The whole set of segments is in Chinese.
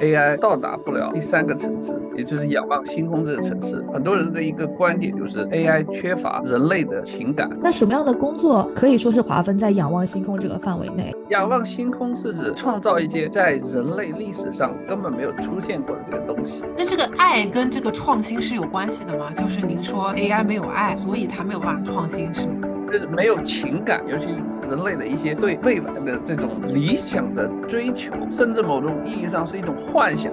AI 到达不了第三个层次，也就是仰望星空这个层次。很多人的一个观点就是 AI 缺乏人类的情感。那什么样的工作可以说是划分在仰望星空这个范围内？仰望星空是指创造一些在人类历史上根本没有出现过的这个东西。那这个爱跟这个创新是有关系的吗？就是您说 AI 没有爱，所以它没有办法创新，是吗？就是没有情感，尤其人类的一些对未来的这种理想的追求，甚至某种意义上是一种幻想。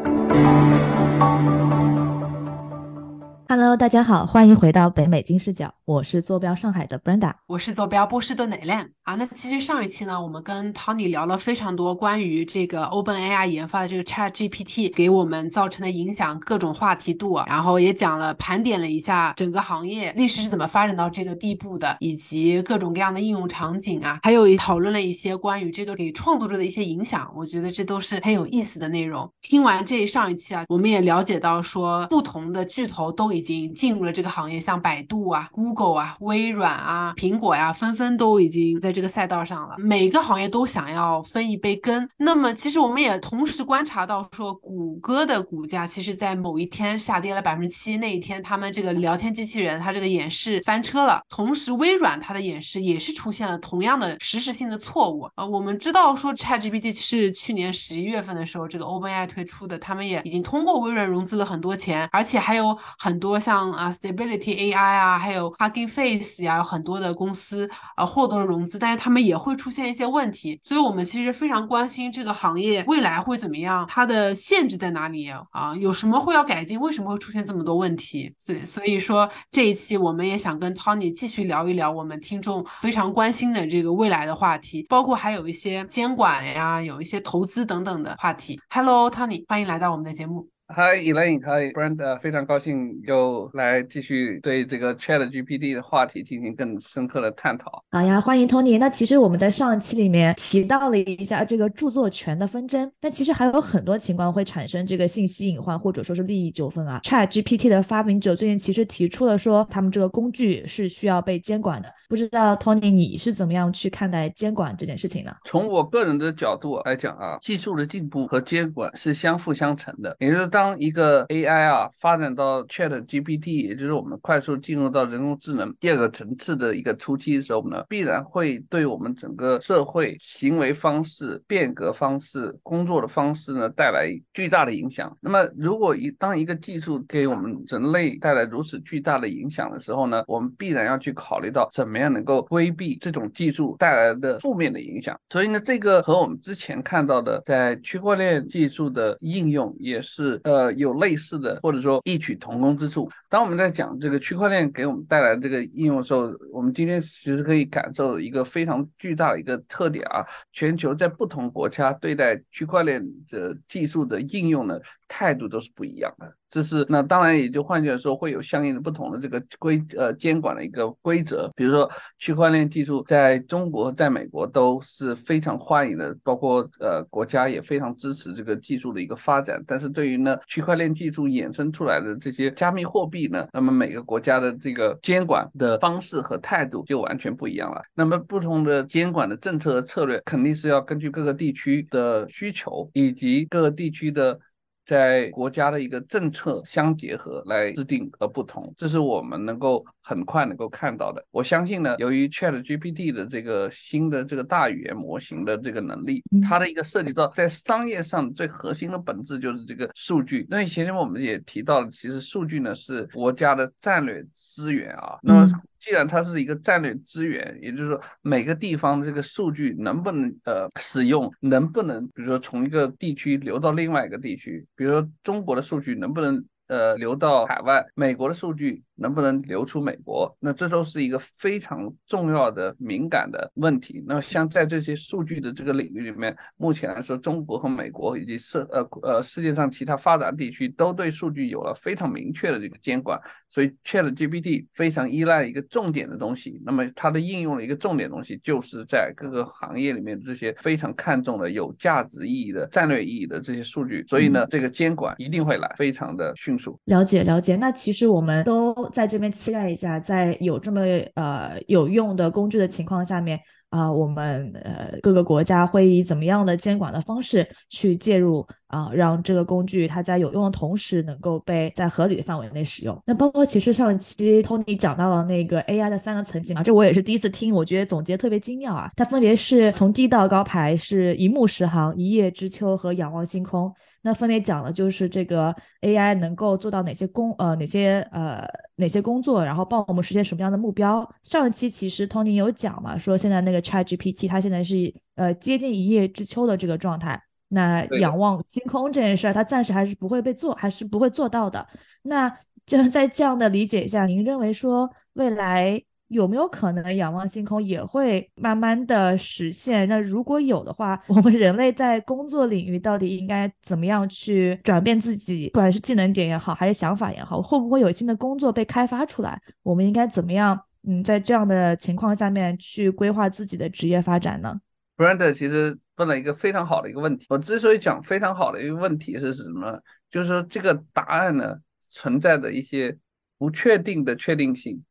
Hello，大家好，欢迎回到北美金视角，我是坐标上海的 Brenda，我是坐标波士顿的 Elaine 啊。那其实上一期呢，我们跟 Tony 聊了非常多关于这个 OpenAI 研发的这个 ChatGPT 给我们造成的影响，各种话题度，然后也讲了盘点了一下整个行业历史是怎么发展到这个地步的，以及各种各样的应用场景啊，还有讨论了一些关于这个给创作者的一些影响，我觉得这都是很有意思的内容。听完这上一期啊，我们也了解到说不同的巨头都。已经进入了这个行业，像百度啊、Google 啊、微软啊、苹果呀，纷纷都已经在这个赛道上了。每个行业都想要分一杯羹。那么，其实我们也同时观察到，说谷歌的股价其实在某一天下跌了百分之七，那一天他们这个聊天机器人它这个演示翻车了。同时，微软它的演示也是出现了同样的实时性的错误。呃，我们知道说 ChatGPT 是去年十一月份的时候这个 OpenAI 推出的，他们也已经通过微软融资了很多钱，而且还有很多。像啊，Stability AI 啊，还有 Hugging Face 呀，很多的公司啊获得了融资，但是他们也会出现一些问题，所以我们其实非常关心这个行业未来会怎么样，它的限制在哪里啊？有什么会要改进？为什么会出现这么多问题？所以所以说这一期我们也想跟 Tony 继续聊一聊我们听众非常关心的这个未来的话题，包括还有一些监管呀，有一些投资等等的话题。Hello，Tony，欢迎来到我们的节目。Hi Elaine，Hi Brenda，非常高兴又来继续对这个 Chat GPT 的话题进行更深刻的探讨。好呀，欢迎 Tony。那其实我们在上一期里面提到了一下这个著作权的纷争，但其实还有很多情况会产生这个信息隐患或者说是利益纠纷啊。Chat GPT 的发明者最近其实提出了说，他们这个工具是需要被监管的。不知道 Tony 你是怎么样去看待监管这件事情呢？从我个人的角度来讲啊，技术的进步和监管是相辅相成的，也就是。当一个 AI 啊发展到 Chat GPT，也就是我们快速进入到人工智能第二个层次的一个初期的时候呢，必然会对我们整个社会行为方式、变革方式、工作的方式呢带来巨大的影响。那么，如果一当一个技术给我们人类带来如此巨大的影响的时候呢，我们必然要去考虑到怎么样能够规避这种技术带来的负面的影响。所以呢，这个和我们之前看到的在区块链技术的应用也是。呃，有类似的或者说异曲同工之处。当我们在讲这个区块链给我们带来这个应用的时候，我们今天其实可以感受一个非常巨大的一个特点啊，全球在不同国家对待区块链的技术的应用呢。态度都是不一样的，这是那当然也就换句话说，会有相应的不同的这个规呃监管的一个规则。比如说区块链技术在中国、在美国都是非常欢迎的，包括呃国家也非常支持这个技术的一个发展。但是对于呢区块链技术衍生出来的这些加密货币呢，那么每个国家的这个监管的方式和态度就完全不一样了。那么不同的监管的政策和策略，肯定是要根据各个地区的需求以及各个地区的。在国家的一个政策相结合来制定而不同，这是我们能够很快能够看到的。我相信呢，由于 Chat GPT 的这个新的这个大语言模型的这个能力，它的一个涉及到在商业上最核心的本质就是这个数据。那以前我们也提到了，其实数据呢是国家的战略资源啊。那么既然它是一个战略资源，也就是说每个地方的这个数据能不能呃使用，能不能比如说从一个地区流到另外一个地区，比如说中国的数据能不能呃流到海外，美国的数据。能不能流出美国？那这都是一个非常重要的敏感的问题。那么像在这些数据的这个领域里面，目前来说，中国和美国以及世呃呃世界上其他发达地区都对数据有了非常明确的这个监管。所以 Chat GPT 非常依赖一个重点的东西。那么它的应用的一个重点东西，就是在各个行业里面这些非常看重的有价值意义的战略意义的这些数据。所以呢，这个监管一定会来，非常的迅速。了解了解。那其实我们都。在这边期待一下，在有这么呃有用的工具的情况下面。啊，我们呃各个国家会以怎么样的监管的方式去介入啊，让这个工具它在有用的同时能够被在合理的范围内使用。那包括其实上一期 Tony 讲到了那个 AI 的三个层级嘛，这我也是第一次听，我觉得总结特别精妙啊。它分别是从低到高排是一目十行、一叶知秋和仰望星空。那分别讲了就是这个 AI 能够做到哪些工呃哪些呃哪些工作，然后帮我们实现什么样的目标。上一期其实 Tony 有讲嘛，说现在那个 ChatGPT 它现在是呃接近一叶知秋的这个状态。那仰望星空这件事儿，它暂时还是不会被做，还是不会做到的。那就是在这样的理解下，您认为说未来？有没有可能仰望星空也会慢慢的实现？那如果有的话，我们人类在工作领域到底应该怎么样去转变自己？不管是技能点也好，还是想法也好，会不会有新的工作被开发出来？我们应该怎么样？嗯，在这样的情况下面去规划自己的职业发展呢？Brand 其实问了一个非常好的一个问题。我之所以讲非常好的一个问题是什么？就是说这个答案呢存在的一些不确定的确定性。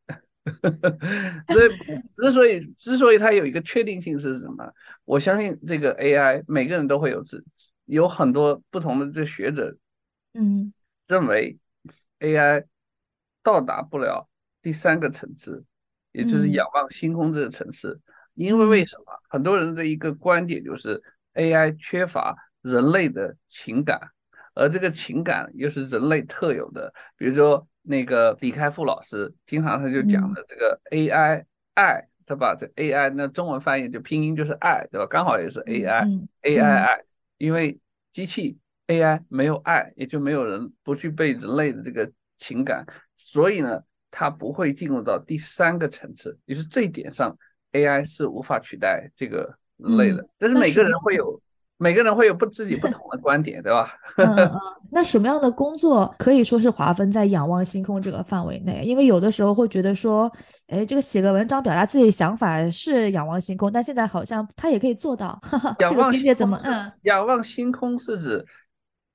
所以，之所以之所以它有一个确定性是什么？我相信这个 AI 每个人都会有自，有很多不同的这学者，嗯，认为 AI 到达不了第三个层次，也就是仰望星空这个层次。因为为什么？很多人的一个观点就是 AI 缺乏人类的情感，而这个情感又是人类特有的，比如说。那个李开复老师经常他就讲的这个 AI 爱，他把？这 AI 那中文翻译就拼音就是爱，对吧？刚好也是 AI AI 爱，因为机器 AI 没有爱，也就没有人不具备人类的这个情感，所以呢，它不会进入到第三个层次。也是这一点上，AI 是无法取代这个人类的。但是每个人会有。每个人会有不自己不同的观点，对吧？嗯嗯。那什么样的工作可以说是划分在仰望星空这个范围内？因为有的时候会觉得说，哎，这个写个文章表达自己想法是仰望星空，但现在好像他也可以做到。仰 望星空怎么？嗯，仰望星空是指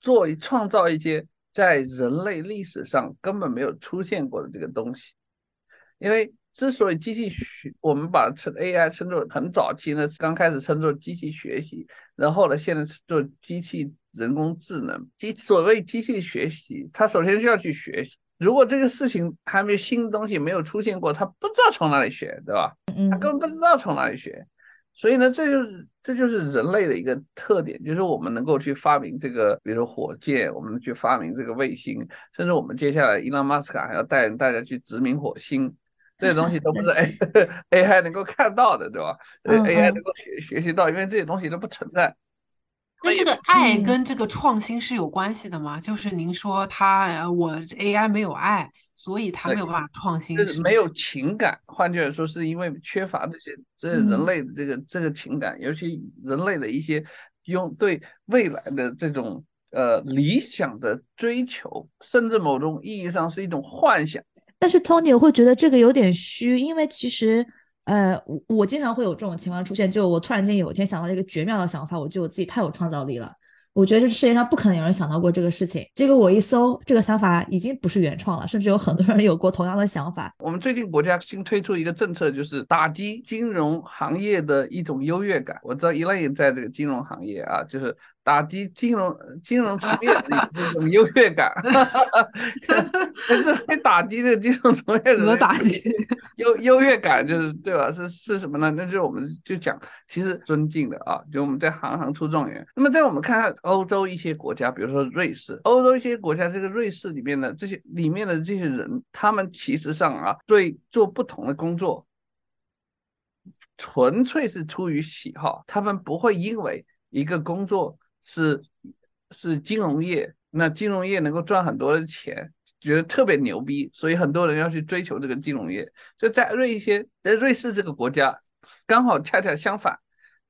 做创造一些在人类历史上根本没有出现过的这个东西，因为。之所以机器学，我们把称 AI 称作很早期呢，刚开始称作机器学习，然后呢，现在做机器人工智能。机所谓机器学习，它首先就要去学习。如果这个事情还没有新东西没有出现过，它不知道从哪里学，对吧？它根本不知道从哪里学。所以呢，这就是这就是人类的一个特点，就是我们能够去发明这个，比如说火箭，我们去发明这个卫星，甚至我们接下来伊朗马斯克还要带领大家去殖民火星。这些东西都不是 A A I 能够看到的，对吧？A I 能够学学习到，因为这些东西都不存在。那这个爱跟这个创新是有关系的吗？就是您说他我 A I 没有爱，所以他没有办法创新，是没有情感。换句话说，是因为缺乏这些这人类的这个这个情感，尤其人类的一些用对未来的这种呃理想的追求，甚至某种意义上是一种幻想。但是 Tony 我会觉得这个有点虚，因为其实，呃，我我经常会有这种情况出现，就我突然间有一天想到一个绝妙的想法，我觉得我自己太有创造力了。我觉得这世界上不可能有人想到过这个事情。结果我一搜，这个想法已经不是原创了，甚至有很多人有过同样的想法。我们最近国家新推出一个政策，就是打击金融行业的一种优越感。我知道一类也在这个金融行业啊，就是打击金融金融从业者这种 优越感。但是会打击这个金融从业者打击优优越感？就是对吧？是是什么呢？那就我们就讲，其实尊敬的啊，就我们在行行出状元。那么在我们看看。欧洲一些国家，比如说瑞士，欧洲一些国家，这个瑞士里面的这些里面的这些人，他们其实上啊，对做不同的工作，纯粹是出于喜好，他们不会因为一个工作是是金融业，那金融业能够赚很多的钱，觉得特别牛逼，所以很多人要去追求这个金融业。就在瑞一些，在瑞士这个国家，刚好恰恰相反，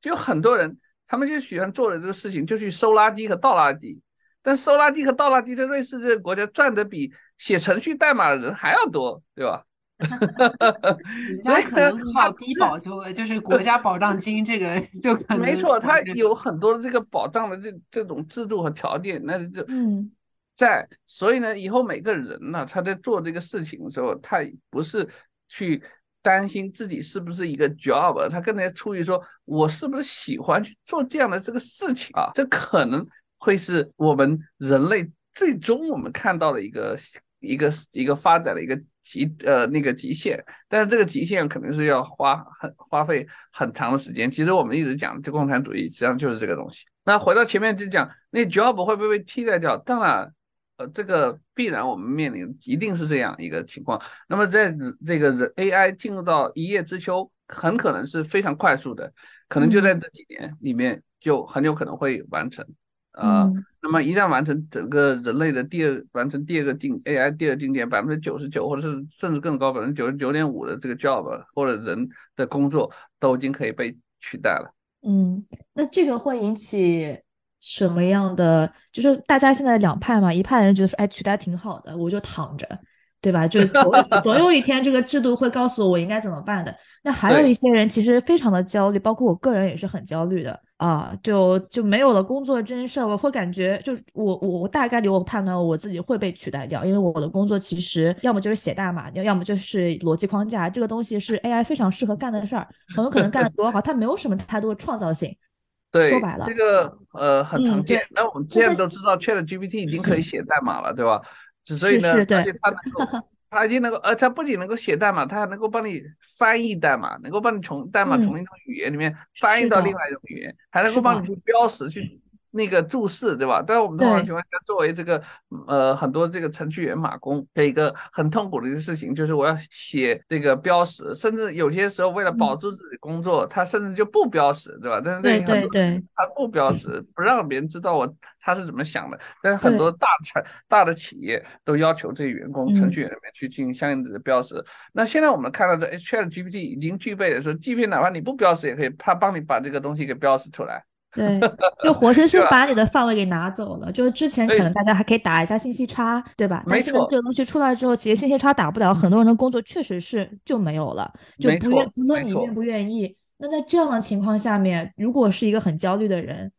就有很多人。他们就喜欢做的这个事情，就去收垃圾和倒垃圾。但收垃圾和倒垃圾在瑞士这个国家赚的比写程序代码的人还要多，对吧？人家可能靠低保就就是国家保障金，这个就可能没错。他有很多的这个保障的这这种制度和条件，那就嗯，在所以呢，以后每个人呢，他在做这个事情的时候，他不是去担心自己是不是一个 job，他更加出于说我是不是喜欢去做这样的这个事情啊？这可能会是我们人类最终我们看到的一个一个一个发展的一个极呃那个极限，但是这个极限肯定是要花很花费很长的时间。其实我们一直讲这共产主义实际上就是这个东西。那回到前面就讲那 job 会不会被替代掉？当然。呃，这个必然我们面临一定是这样一个情况。那么在这个人 AI 进入到一叶知秋，很可能是非常快速的，可能就在这几年里面就很有可能会完成。呃，那么一旦完成，整个人类的第二完成第二个境 AI 第二境界，百分之九十九或者是甚至更高百分之九十九点五的这个 job 或者人的工作都已经可以被取代了。嗯，那这个会引起。什么样的？就是大家现在两派嘛，一派人觉得说，哎，取代挺好的，我就躺着，对吧？就 总总有一天这个制度会告诉我我应该怎么办的。那还有一些人其实非常的焦虑，包括我个人也是很焦虑的啊，就就没有了工作这件事儿，我会感觉，就我我我大概率我判断我自己会被取代掉，因为我的工作其实要么就是写代码，要要么就是逻辑框架，这个东西是 AI 非常适合干的事儿，很有可能干的多好，它没有什么太多的创造性。对，说白了，这个呃很常见。那我们现在都知道，Chat GPT 已经可以写代码了，对吧？所以呢，而且它能够，它已经能够，呃，它不仅能够写代码，它还能够帮你翻译代码，能够帮你从代码从一种语言里面翻译到另外一种语言，还能够帮你去标识去。那个注释对吧？但我们通常情况下，作为这个呃很多这个程序员码工的一个很痛苦的一个事情，就是我要写这个标识，甚至有些时候为了保住自己工作，他甚至就不标识，对吧？但是对对对，他不标识，不让别人知道我他是怎么想的。但是很多大产大的企业都要求这些员工程序员里面去进行相应的标识。那现在我们看到的 Chat GPT 已经具备的说，即便哪怕你不标识也可以，他帮你把这个东西给标识出来。对，就活生生把你的范围给拿走了。就是之前可能大家还可以打一下信息差，对吧？但现在这个东西出来之后，其实信息差打不了，很多人的工作确实是就没有了，就不愿不论你愿不愿意。那在这样的情况下面，如果是一个很焦虑的人，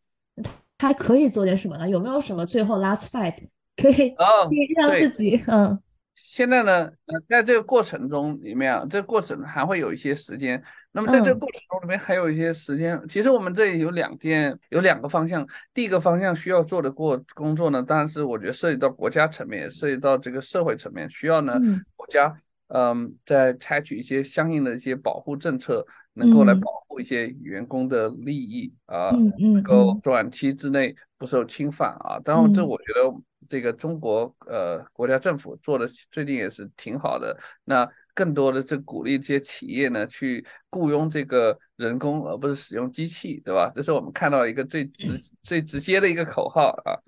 他还可以做点什么呢？有没有什么最后 last fight 可以可以让自己嗯？现在呢，呃，在这个过程中里面啊，这个过程还会有一些时间。那么在这个过程中里面还有一些时间。其实我们这里有两件，有两个方向。第一个方向需要做的过工作呢，当然是我觉得涉及到国家层面，涉及到这个社会层面，需要呢国家，嗯，在采取一些相应的一些保护政策，能够来保护一些员工的利益啊，能够短期之内不受侵犯啊。当然，这我觉得。这个中国呃国家政府做的最近也是挺好的，那更多的这鼓励这些企业呢去雇佣这个人工，而不是使用机器，对吧？这是我们看到一个最直最直接的一个口号啊。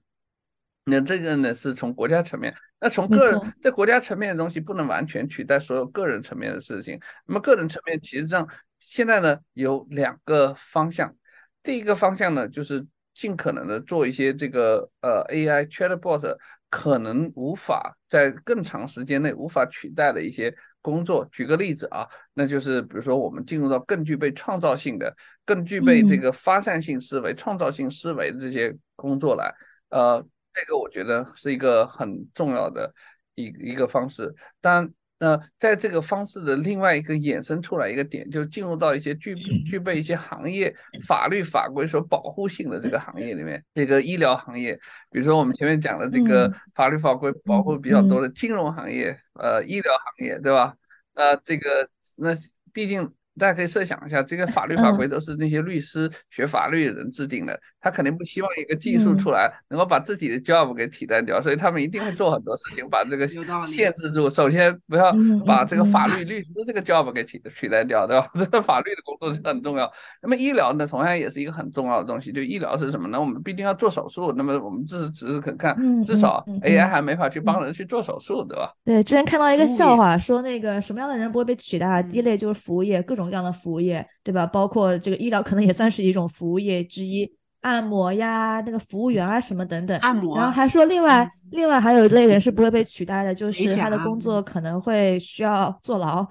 那这个呢是从国家层面，那从个人在国家层面的东西不能完全取代所有个人层面的事情。那么个人层面其实上现在呢有两个方向，第一个方向呢就是。尽可能的做一些这个呃 AI chatbot 可能无法在更长时间内无法取代的一些工作。举个例子啊，那就是比如说我们进入到更具备创造性的、更具备这个发散性思维、创造性思维的这些工作来，呃，这个我觉得是一个很重要的一一个方式。当然。那在这个方式的另外一个衍生出来一个点，就进入到一些具具备一些行业法律法规所保护性的这个行业里面，这个医疗行业，比如说我们前面讲的这个法律法规保护比较多的金融行业，呃，医疗行业，对吧？那这个那毕竟。大家可以设想一下，这个法律法规都是那些律师学法律的人制定的，他肯定不希望一个技术出来能够把自己的 job 给替代掉，所以他们一定会做很多事情把这个限制住。首先不要把这个法律律师这个 job 给取取代掉，对吧？这个法律的工作是很重要。那么医疗呢，同样也是一个很重要的东西。就医疗是什么呢？我们毕竟要做手术，那么我们只是只是可看，至少 AI 还没法去帮人去做手术，对吧？对，之前看到一个笑话，说那个什么样的人不会被取代？第一类就是服务业，各种。各样的服务业，对吧？包括这个医疗，可能也算是一种服务业之一。按摩呀，那个服务员啊，什么等等。按摩。然后还说，另外，另外还有一类人是不会被取代的，就是他的工作可能会需要坐牢。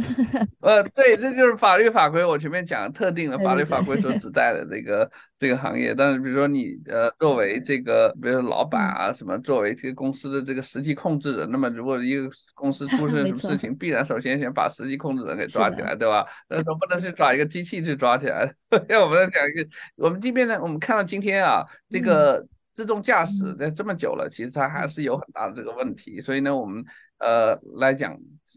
呃，对，这就是法律法规。我前面讲特定的法律法规所指代的这个这个行业。但是，比如说你呃，作为这个，比如说老板嗯啊，什么，作为这个公司的这个实际控制人，那么如果一个 公司出现什么事情，必然首先先把实际控制人给抓起来，对吧？那总不能 去抓一个机器去抓起来。要我们在讲一个，我们即便呢，我们看到今天啊，这嗯个自动驾驶嗯在这么久了，其实它还是有很大的这个问题。所以呢，我们呃来讲，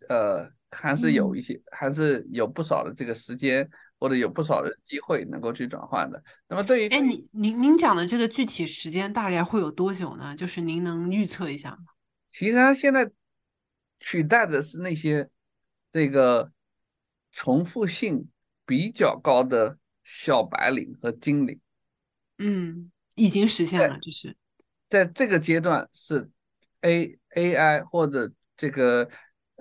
呃。还是有嗯一些，还是有不少的这个时间，或者有不少的机会能够去转换的。那么对于哎，您您您讲的这个具体时间大概会有多久呢？就是您能预测一下吗？其实它现在取代的是那些这个重复性比较高的小白领和精灵，嗯，已经实现了，就是。在这个阶段是 A AI 或者这个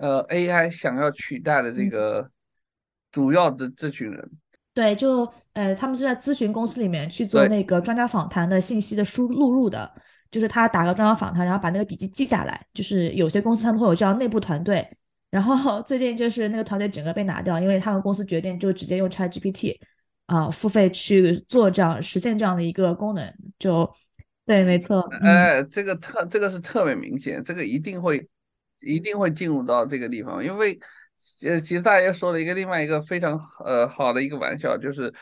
呃 AI 想要取代的这嗯。个主要的这群人。对，就呃，他们是在咨询公司里面去做那个专家访谈的信息的输录入的，就是他打个专家访谈，然后把那个笔记记下来。就是有些公司他们会有这样内部团队，然后最近就是那个团队整个被拿掉，因为他们公司决定就直接用 ChatGPT 啊、付费去做这样实现这样的一个功能，就对，没错，嗯。哎，这个特这个是特别明显，这个一定会一定会进入到这个地方，因为呃，其实大家说了一个另外一个非常呃好的一个玩笑，就是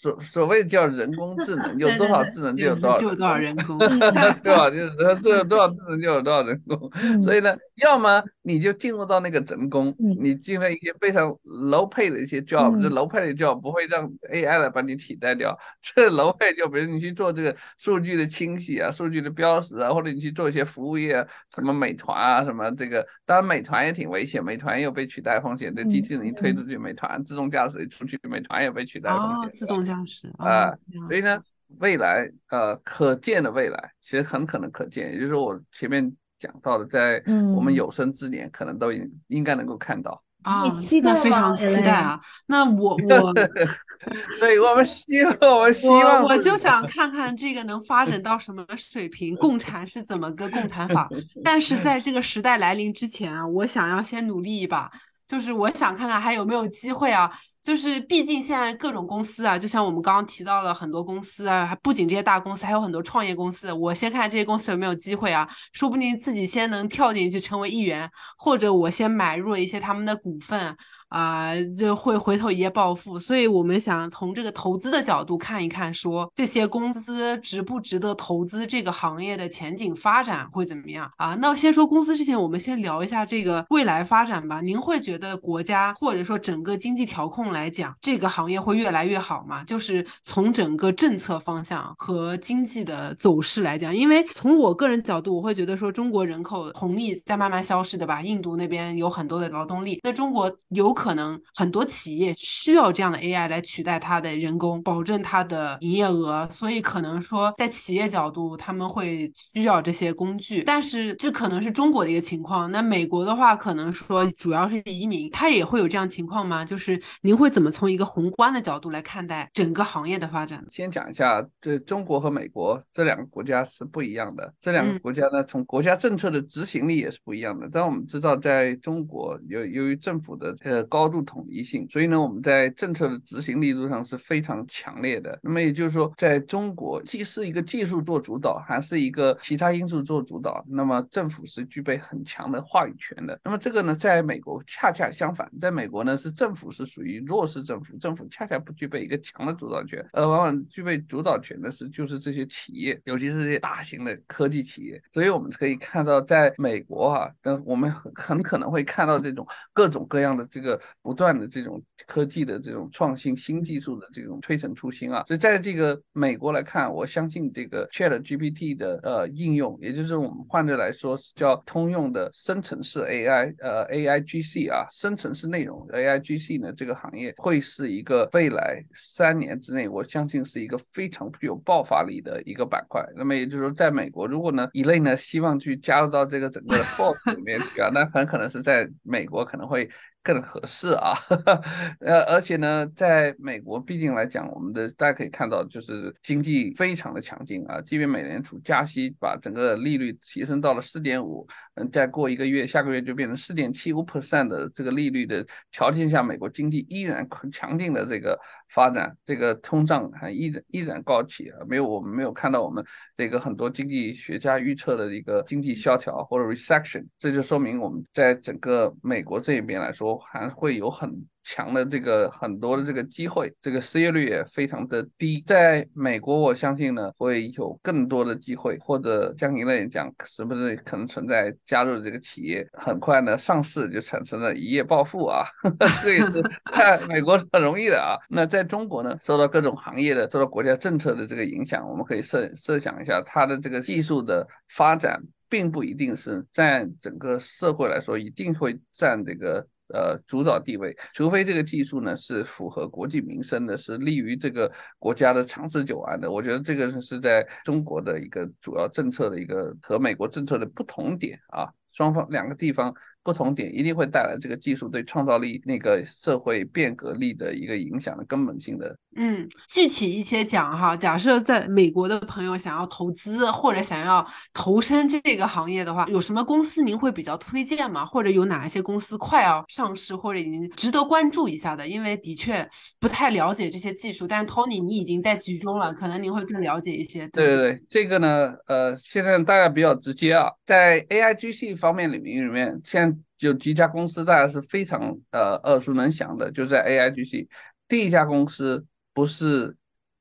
所所谓叫人工智能，有多少智能就有多少有多少人工？对吧？就是做有多少智能就有多少人工，所以呢，要么你就进入到那个人工，嗯你进入一些非常 low pay 的一些 job，这嗯 low pay 的 job 不会让 AI 来把你替代掉。这 low pay 就比如你去做这个数据的清洗啊、数据的标识啊，或者你去做一些服务业啊，什么美团啊，什么这个，当然美团也挺危险，美团也有被取代风险。这机器人一推出去，美团自动驾驶一出去，美团也被取代风哦，险。自动驾驶啊所以呢，未来呃可见的未来，其实很可能可见，也就是说我前面讲到的，在我们嗯有生之年，可能都应应该能够看到。啊，你期待吗那非常期待啊！那我我 对我们希望，我们希我望我就想看看这个能发展到什么水平，共产是怎么个共产法？但是在这个时代来临之前啊，我想要先努力一把，就是我想看看还有没有机会啊。就是毕竟现在各种公司啊，就像我们刚刚提到了很多公司啊，不仅这些大公司，还有很多创业公司。我先看这些公司有没有机会啊，说不定自己先能跳进去成为一员，或者我先买入了一些他们的股份。啊、就会回头一夜暴富，所以我们想从这个投资的角度看一看，说这些公司值不值得投资，这个行业的前景发展会怎么样啊？那先说公司之前，我们先聊一下这个未来发展吧。您会觉得国家或者说整个经济调控来讲，这个行业会越来越好吗？就是从整个政策方向和经济的走势来讲，因为从我个人角度，我会觉得说中国人口红利在慢慢消失的吧，印度那边有很多的劳动力，那中国有可能很多企业需要这样的 AI 来取代它的人工，保证它的营业额，所以可能说在企业角度他们会需要这些工具，但是这可能是中国的一个情况。那美国的话，可能说主要是移民，它也会有这样情况吗？就是您会怎么从一个宏观的角度来看待整个行业的发展？先讲一下，这中国和美国这两个国家是不一样的。这两个嗯国家呢，从国家政策的执行力也是不一样的。但我们知道，在中国由由于政府的呃高度统一性，所以呢，我们在政策的执行力度上是非常强烈的。那么也就是说，在中国既是一个技术做主导，还是一个其他因素做主导，那么政府是具备很强的话语权的。那么这个呢，在美国恰恰相反，在美国呢是政府是属于弱势政府，政府恰恰不具备一个强的主导权，而往往具备主导权的是就是这些企业，尤其是这些大型的科技企业。所以我们可以看到，在美国哈、那我们很很可能会看到这种各种各样的这个不断的这种科技的这种创新、新技术的这种推陈出新啊。所以在这个美国来看，我相信这个 Chat GPT 的呃应用，也就是我们换着来说是叫通用的生成式 AI，呃 AIGC 啊，生成式内容 AIGC 呢这个行业会是一个未来三年之内，我相信是一个非常具有爆发力的一个板块。那么也就是说，在美国，如果呢一类呢希望去加入到这个整个 Force 里面去啊，那很可能是在美国可能会更合适啊。呃，而且呢，在美国，毕竟来讲，我们的大家可以看到，就是经济非常的强劲啊。即便美联储加息，把整个利率提升到了四点五，嗯，再过一个月，下个月就变成四点七五 percent 的这个利率的条件下，美国经济依然强劲的这个发展，这个通胀还依然依然高企啊。没有，我们没有看到我们这个很多经济学家预测的一个经济萧条或者 recession，这就说明我们在整个美国这一边来说，还会有很。强的这个很多的这个机会，这个失业率也非常的低。在美国，我相信呢会有更多的机会，或者像您来讲，是不是可能存在加入这个企业，很快呢上市就产生了一夜暴富啊？这也是 在美国很容易的啊。那在中国呢，受到各种行业的、受到国家政策的这个影响，我们可以设设想一下，它的这个技术的发展，并不一定是在整个社会来说一定会占这个。呃，主导地位，除非这个技术呢是符合国计民生的，是利于这个国家的长治久安的。我觉得这个是是在中国的一个主要政策的一个和美国政策的不同点啊，双方两个地方。不同点一定会带来这个技术对创造力、那个社会变革力的一个影响的根本性的。嗯，具体一些讲哈，假设在美国的朋友想要投资或者想要投身这个行业的话，有什么公司您会比较推荐吗？或者有哪一些公司快要上市或者已经值得关注一下的？因为的确不太了解这些技术，但是 Tony 你已经在局中了，可能您会更了解一些。对对对，这个呢，呃，现在大家比较直接啊，在 AIGC 方面领域里面，现就几家公司，大家是非常呃耳熟能详的，就在 AIGC，第一家公司不是。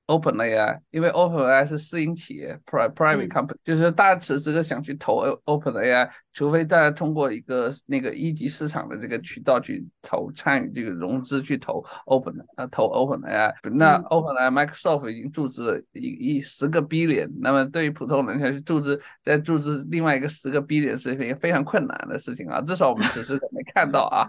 OpenAI，因为 OpenAI 是私营企业，private company，就是大家此时想去投 OpenAI，除非大家通过一个那个一级市场的这个渠道去投，参与这个融资去投 Open，呃，投 OpenAI。那 OpenAI，Microsoft 已经注资了一一十个 billion，那么对于普通人想去注资，再注资另外一个十个 billion 是一个非常困难的事情啊，至少我们此时没看到啊。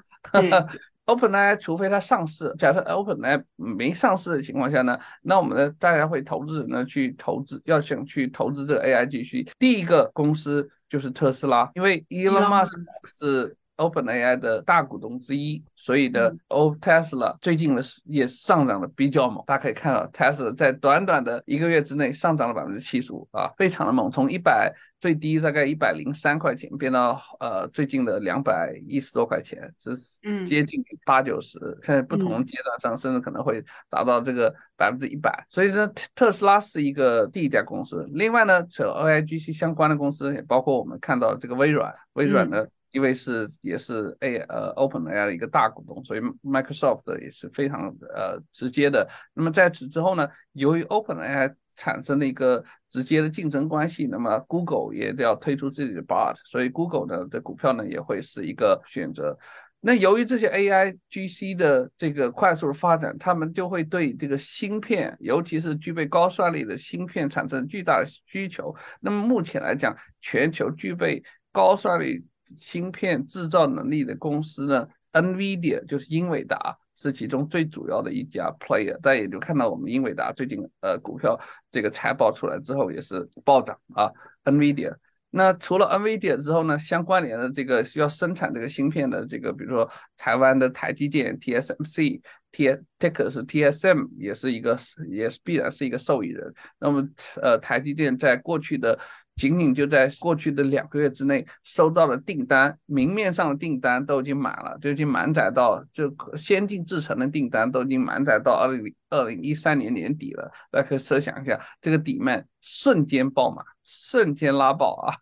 OpenAI 除非它上市，假设 OpenAI 没上市的情况下呢，那我们的大家会投资人呢去投资，要想去投资这个 AI 技术，第一个公司就是特斯拉，因为 Elon Musk 是。OpenAI 的大股东之一，所以呢 O Tesla 最近的也上涨的比较猛。大家可以看到，Tesla 在短短的一个月之内上涨了百分之七十五啊，非常的猛，从一百最低大概一百零三块钱变到呃最近的两百一十多块钱，这是接近八九十。现在不同阶段上，甚至可能会达到这个百分之一百。所以呢，特斯拉是一个第一家公司。另外呢，和 AIGC 相关的公司也包括我们看到这个微软，微软呢。因为是也是 A 呃 OpenAI 的一个大股东，所以 Microsoft 也是非常呃直接的。那么在此之后呢，由于 OpenAI 产生了一个直接的竞争关系，那么 Google 也要推出自己的 Bot，所以 Google 呢的股票呢也会是一个选择。那由于这些 AI GC 的这个快速的发展，他们就会对这个芯片，尤其是具备高算力的芯片产生巨大的需求。那么目前来讲，全球具备高算力芯片制造能力的公司呢，NVIDIA 就是英伟达是其中最主要的一家 player。大家也就看到我们英伟达最近呃股票这个财报出来之后也是暴涨啊。NVIDIA 那除了 NVIDIA 之后呢，相关联的这个需要生产这个芯片的这个，比如说台湾的台积电 TSMC T Ticker 是 TSM 也是一个也是必然是一个受益人。那么呃台积电在过去的仅仅就在过去的两个月之内，收到了订单，明面上的订单都已经满了，就已经满载到，就先进制程的订单都已经满载到二零二零一三年年底了。大家可以设想一下，这个底面瞬间爆满，瞬间拉爆啊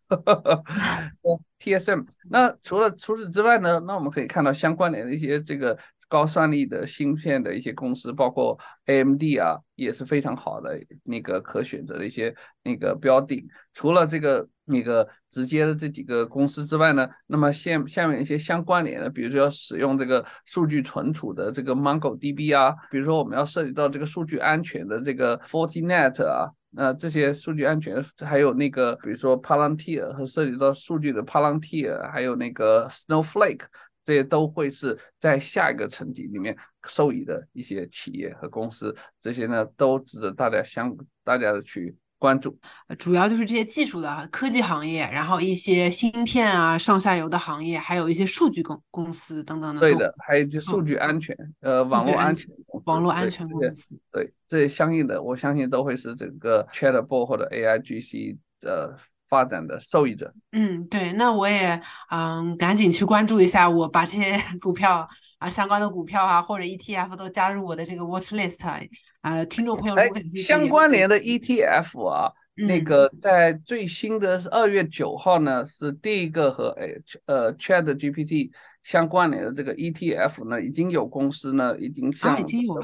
！TSM。那除了除此之外呢？那我们可以看到相关联的一些这个。高算力的芯片的一些公司，包括 AMD 啊，也是非常好的那个可选择的一些那个标的。除了这个那个直接的这几个公司之外呢，那么下下面一些相关联的，比如说要使用这个数据存储的这个 MongoDB 啊，比如说我们要涉及到这个数据安全的这个 Fortinet 啊，那这些数据安全还有那个比如说 Palantir 和涉及到数据的 Palantir，还有那个 Snowflake。这些都会是在下一个层级里面受益的一些企业和公司，这些呢都值得大家相大家的去关注，主要就是这些技术的科技行业，然后一些芯片啊上下游的行业，还有一些数据公公司等等的。对的，还有就数据安全，呃，网络安全网络安全公司。对，这相应的，我相信都会是整个 Chatbot 或者 AIGC 的。发展的受益者，嗯，对，那我也嗯，赶紧去关注一下，我把这些 股票啊，相关的股票啊，或者 ETF 都加入我的这个 watch list 啊，呃，听众朋友如果相关联的 ETF 啊，那个在最新的二月九号呢，是第一个和 H 呃 Chat GPT 相关联的这个 ETF 呢，已经有公司呢已经向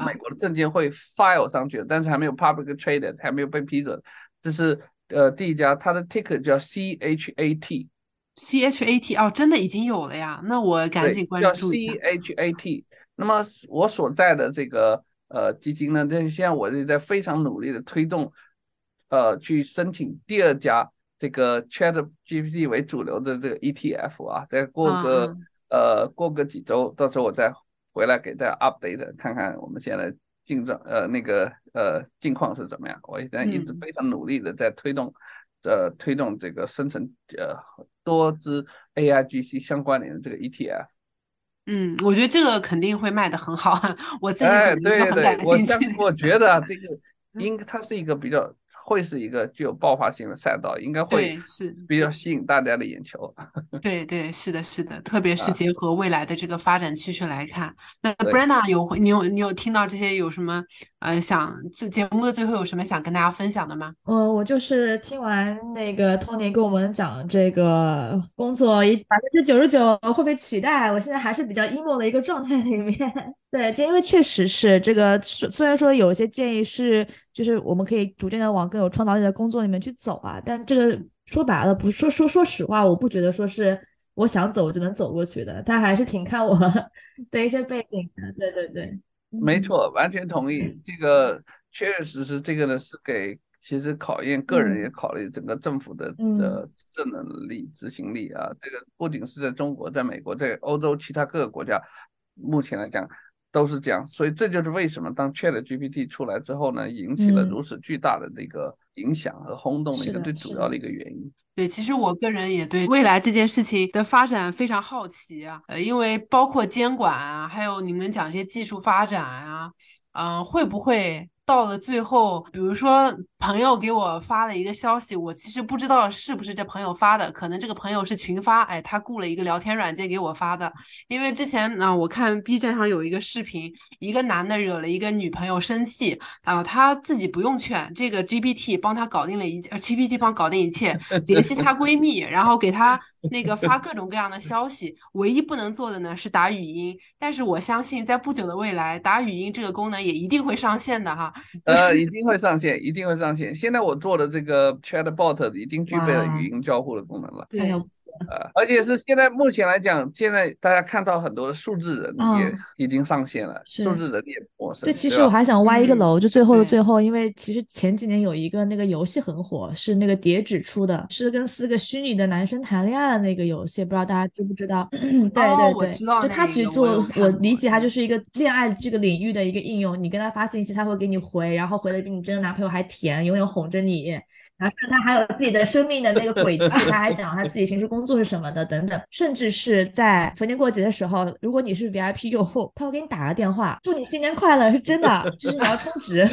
美国的证监会 file 上去了，但是还没有 public traded，还没有被批准，这是。呃，第一家，它的 ticker 叫 C H A T，C H A T 哦，真的已经有了呀，那我赶紧关注一下。叫 C H A T，那么我所在的这个呃基金呢，这现在我是在非常努力的推动，呃，去申请第二家这个 Chat GPT 为主流的这个 ETF 啊，再过个呃过个几周，到时候我再回来给大家 update，看看我们现在。进状呃那个呃境况是怎么样？我现在一直非常努力的在推动，呃推动这个生成呃多支 AIGC 相关联的这个 ETF。嗯，我觉得这个肯定会卖的很好，我自己对对对，我我觉得这个 应它是一个比较。会是一个具有爆发性的赛道，应该会是比较吸引大家的眼球。对对，是的，是的，特别是结合未来的这个发展趋势来看。那 Brenda 有你有你有听到这些有什么呃想这节目的最后有什么想跟大家分享的吗？我我就是听完那个 Tony 跟我们讲这个工作一百分之九十九会被取代，我现在还是比较 emo 的一个状态里面。对，这因为确实是这个，虽然说有一些建议是，就是我们可以逐渐的往更有创造力的工作里面去走啊，但这个说白了，不说说说实话，我不觉得说是我想走就能走过去的，他还是挺看我 的一些背景的。对对对，没错，完全同意。这个确确实实，这个呢是给其实考验个人，也考虑整个政府的的执政能力、执行力啊。这个不仅是在中国，在美国，在欧洲其他各个国家，目前来讲。都是这样，所以这就是为什么当 Chat GPT 出来之后呢，引起了如此巨大的那个影响和轰动的一个最主要的一个原因。对，其实我个人也对未来这件事情的发展非常好奇啊，呃，因为包括监管啊，还有你们讲这些技术发展啊，嗯，会不会？到了最后，比如说朋友给我发了一个消息，我其实不知道是不是这朋友发的，可能这个朋友是群发，哎，他雇了一个聊天软件给我发的。因为之前呢，我看 B 站上有一个视频，一个男的惹了一个女朋友生气，啊，他自己不用劝，这个 GPT 帮他搞定了一，GPT 帮搞定一切，联系她闺蜜，然后给她那个发各种各样的消息，唯一不能做的呢是打语音。但是我相信，在不久的未来，打语音这个功能也一定会上线的哈。呃，一定会上线，一定会上线。现在我做的这个 Chatbot 已经具备了语音交互的功能了。对，呃，而且是现在目前来讲，现在大家看到很多的数字人也已经上线了，数字人也陌生。对，其实我还想挖一个楼，就最后的最后，因为其实前几年有一个那个游戏很火，是那个叠纸出的，是跟四个虚拟的男生谈恋爱的那个游戏，不知道大家知不知道？对对对，就他其实做，我理解他就是一个恋爱这个领域的一个应用，你跟他发信息，他会给你。回，然后回的比你真的男朋友还甜，永远哄着你。然后他还有自己的生命的那个轨迹，他还讲他自己平时工作是什么的等等。甚至是在逢年过节的时候，如果你是 VIP 用户，他会给你打个电话，祝你新年快乐，是真的，就是你要充值。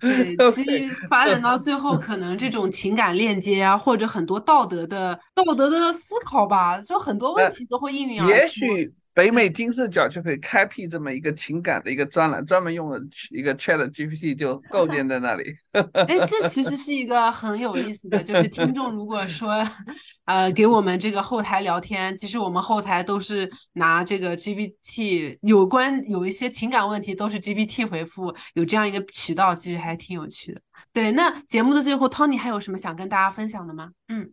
对，其实发展到最后，可能这种情感链接啊，或者很多道德的道德的思考吧，就很多问题都会应运而生。也许。北美金视角就可以开辟这么一个情感的一个专栏，专门用了一个 Chat GPT 就构建在那里。哎，这其实是一个很有意思的，就是听众如果说，呃，给我们这个后台聊天，其实我们后台都是拿这个 GPT 有关有一些情感问题都是 GPT 回复，有这样一个渠道，其实还挺有趣的。对，那节目的最后，Tony 还有什么想跟大家分享的吗？嗯。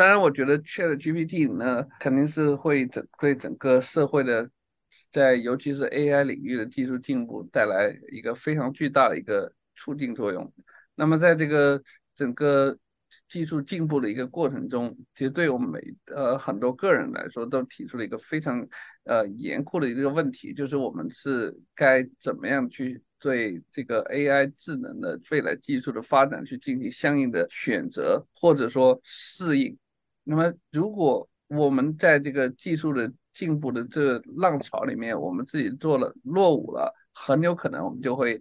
当然，我觉得 Chat GPT 呢，肯定是会整对整个社会的，在尤其是 AI 领域的技术进步带来一个非常巨大的一个促进作用。那么，在这个整个技术进步的一个过程中，其实对我们每呃很多个人来说，都提出了一个非常呃严酷的一个问题，就是我们是该怎么样去对这个 AI 智能的未来技术的发展去进行相应的选择，或者说适应。那么，如果我们在这个技术的进步的这浪潮里面，我们自己做了落伍了，很有可能我们就会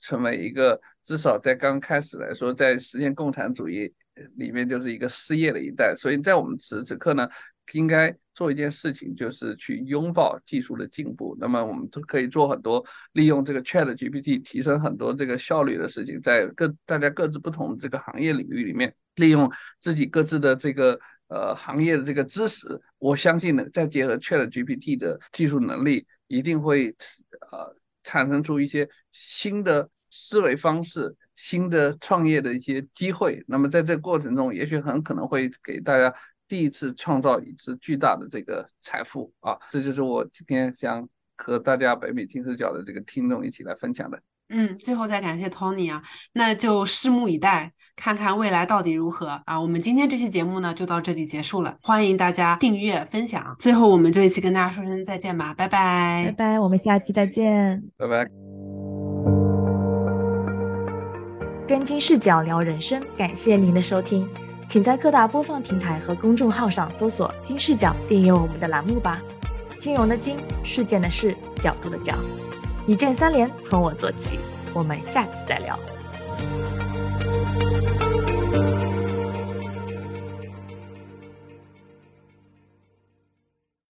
成为一个至少在刚开始来说，在实现共产主义里面就是一个失业的一代。所以在我们此时此刻呢，应该做一件事情，就是去拥抱技术的进步。那么我们都可以做很多利用这个 Chat GPT 提升很多这个效率的事情，在各大家各自不同这个行业领域里面，利用自己各自的这个。呃，行业的这个知识，我相信呢，再结合 Chat GPT 的技术能力，一定会呃产生出一些新的思维方式、新的创业的一些机会。那么在这个过程中，也许很可能会给大家第一次创造一次巨大的这个财富啊！这就是我今天想和大家北美金视角的这个听众一起来分享的。嗯，最后再感谢 Tony 啊，那就拭目以待，看看未来到底如何啊！我们今天这期节目呢就到这里结束了，欢迎大家订阅分享。最后我们这一期跟大家说声再见吧，拜拜，拜拜，我们下期再见，拜拜。跟金视角聊人生，感谢您的收听，请在各大播放平台和公众号上搜索“金视角”，订阅我们的栏目吧。金融的金，事件的事，角度的角。一键三连，从我做起。我们下次再聊。